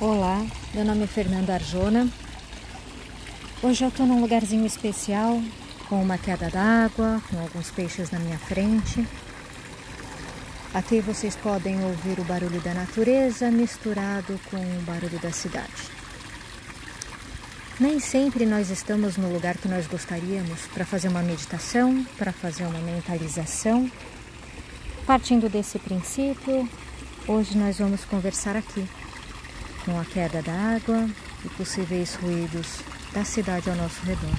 Olá, meu nome é Fernanda Arjona. Hoje eu estou num lugarzinho especial, com uma queda d'água, com alguns peixes na minha frente. Aqui vocês podem ouvir o barulho da natureza misturado com o barulho da cidade. Nem sempre nós estamos no lugar que nós gostaríamos para fazer uma meditação, para fazer uma mentalização. Partindo desse princípio, hoje nós vamos conversar aqui com a queda da água e possíveis ruídos da cidade ao nosso redor.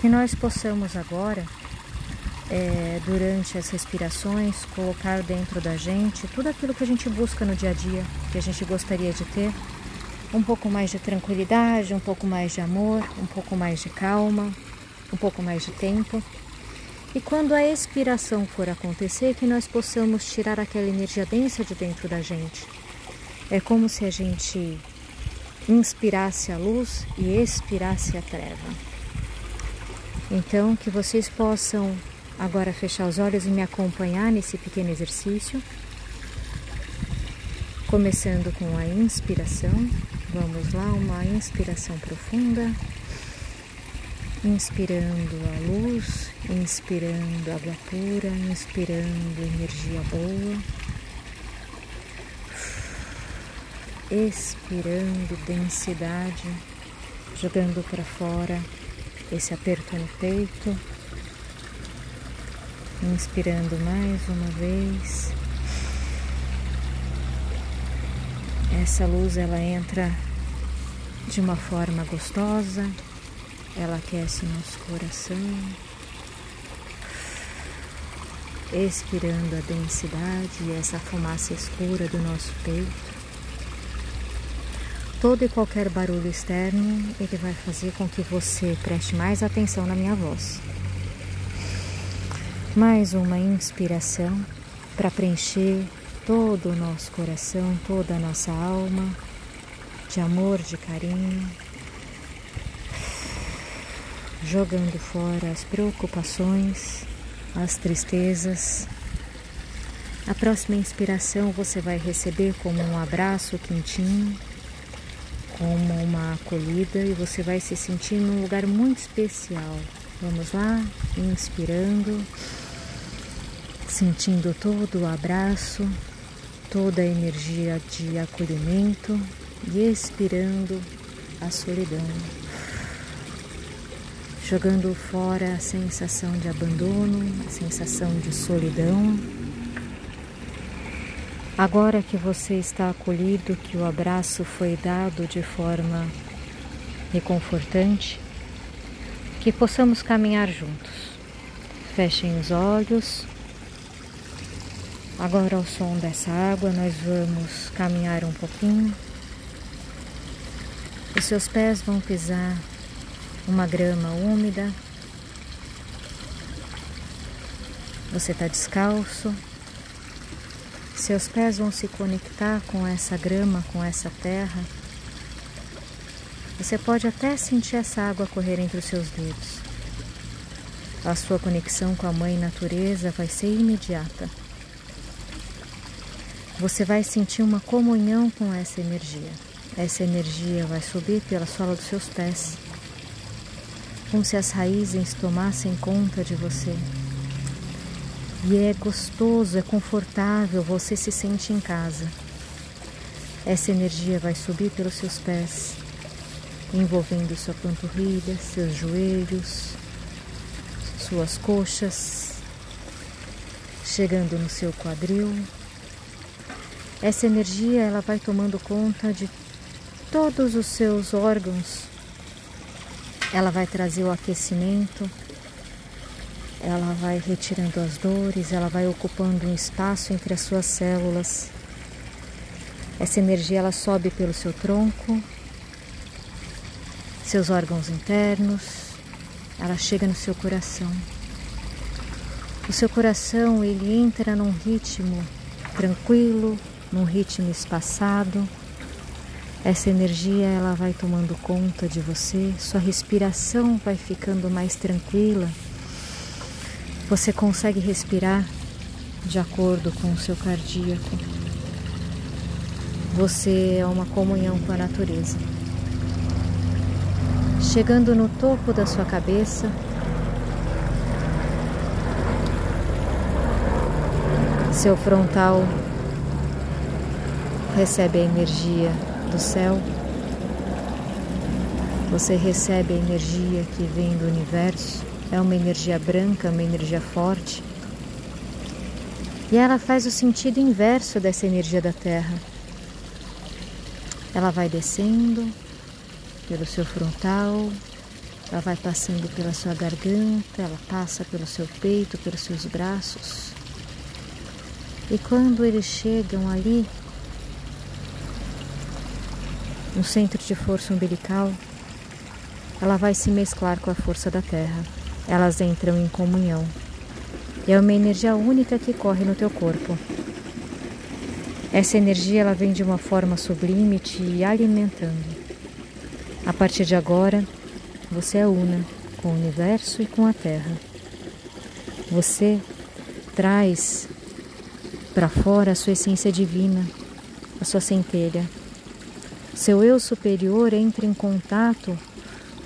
Que nós possamos agora, é, durante as respirações, colocar dentro da gente tudo aquilo que a gente busca no dia a dia, que a gente gostaria de ter. Um pouco mais de tranquilidade, um pouco mais de amor, um pouco mais de calma, um pouco mais de tempo. E quando a expiração for acontecer, que nós possamos tirar aquela energia densa de dentro da gente é como se a gente inspirasse a luz e expirasse a treva. Então, que vocês possam agora fechar os olhos e me acompanhar nesse pequeno exercício. Começando com a inspiração. Vamos lá, uma inspiração profunda. Inspirando a luz, inspirando água pura, inspirando energia boa. Expirando densidade, jogando para fora esse aperto no peito. Inspirando mais uma vez. Essa luz ela entra de uma forma gostosa, ela aquece nosso coração, expirando a densidade e essa fumaça escura do nosso peito todo e qualquer barulho externo, ele vai fazer com que você preste mais atenção na minha voz. Mais uma inspiração para preencher todo o nosso coração, toda a nossa alma de amor, de carinho, jogando fora as preocupações, as tristezas. A próxima inspiração você vai receber como um abraço quentinho como uma acolhida e você vai se sentir num lugar muito especial. Vamos lá, inspirando, sentindo todo o abraço, toda a energia de acolhimento e expirando a solidão. Jogando fora a sensação de abandono, a sensação de solidão Agora que você está acolhido, que o abraço foi dado de forma reconfortante, que possamos caminhar juntos. Fechem os olhos. Agora, ao som dessa água, nós vamos caminhar um pouquinho. Os seus pés vão pisar uma grama úmida. Você está descalço. Seus pés vão se conectar com essa grama, com essa terra. Você pode até sentir essa água correr entre os seus dedos. A sua conexão com a Mãe Natureza vai ser imediata. Você vai sentir uma comunhão com essa energia. Essa energia vai subir pela sola dos seus pés, como se as raízes tomassem conta de você. E é gostoso, é confortável, você se sente em casa. Essa energia vai subir pelos seus pés, envolvendo sua panturrilha, seus joelhos, suas coxas, chegando no seu quadril. Essa energia ela vai tomando conta de todos os seus órgãos. Ela vai trazer o aquecimento, ela vai retirando as dores, ela vai ocupando um espaço entre as suas células. Essa energia ela sobe pelo seu tronco, seus órgãos internos, ela chega no seu coração. O seu coração ele entra num ritmo tranquilo, num ritmo espaçado. Essa energia ela vai tomando conta de você, sua respiração vai ficando mais tranquila você consegue respirar de acordo com o seu cardíaco. Você é uma comunhão com a natureza. Chegando no topo da sua cabeça, seu frontal recebe a energia do céu, você recebe a energia que vem do universo, é uma energia branca, uma energia forte, e ela faz o sentido inverso dessa energia da Terra. Ela vai descendo pelo seu frontal, ela vai passando pela sua garganta, ela passa pelo seu peito, pelos seus braços. E quando eles chegam ali, no centro de força umbilical, ela vai se mesclar com a força da Terra. Elas entram em comunhão. É uma energia única que corre no teu corpo. Essa energia ela vem de uma forma sublime te alimentando. A partir de agora, você é una com o universo e com a Terra. Você traz para fora a sua essência divina, a sua centelha. Seu eu superior entra em contato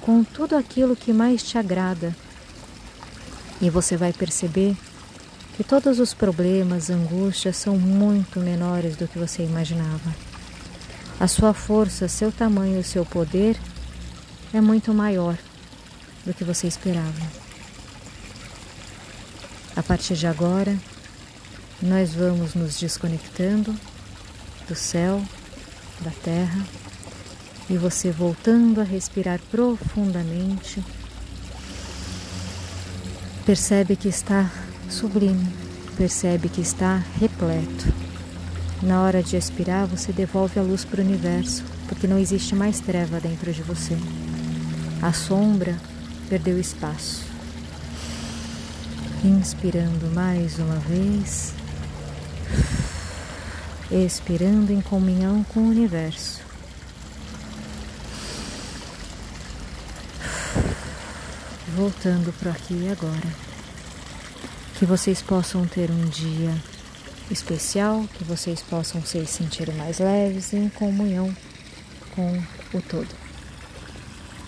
com tudo aquilo que mais te agrada. E você vai perceber que todos os problemas, angústias são muito menores do que você imaginava. A sua força, seu tamanho, seu poder é muito maior do que você esperava. A partir de agora, nós vamos nos desconectando do céu, da terra, e você voltando a respirar profundamente, percebe que está sublime, percebe que está repleto. Na hora de expirar, você devolve a luz para o universo, porque não existe mais treva dentro de você. A sombra perdeu espaço. Inspirando mais uma vez, expirando em comunhão com o universo. Voltando para aqui agora. Que vocês possam ter um dia especial, que vocês possam se sentir mais leves em comunhão com o todo.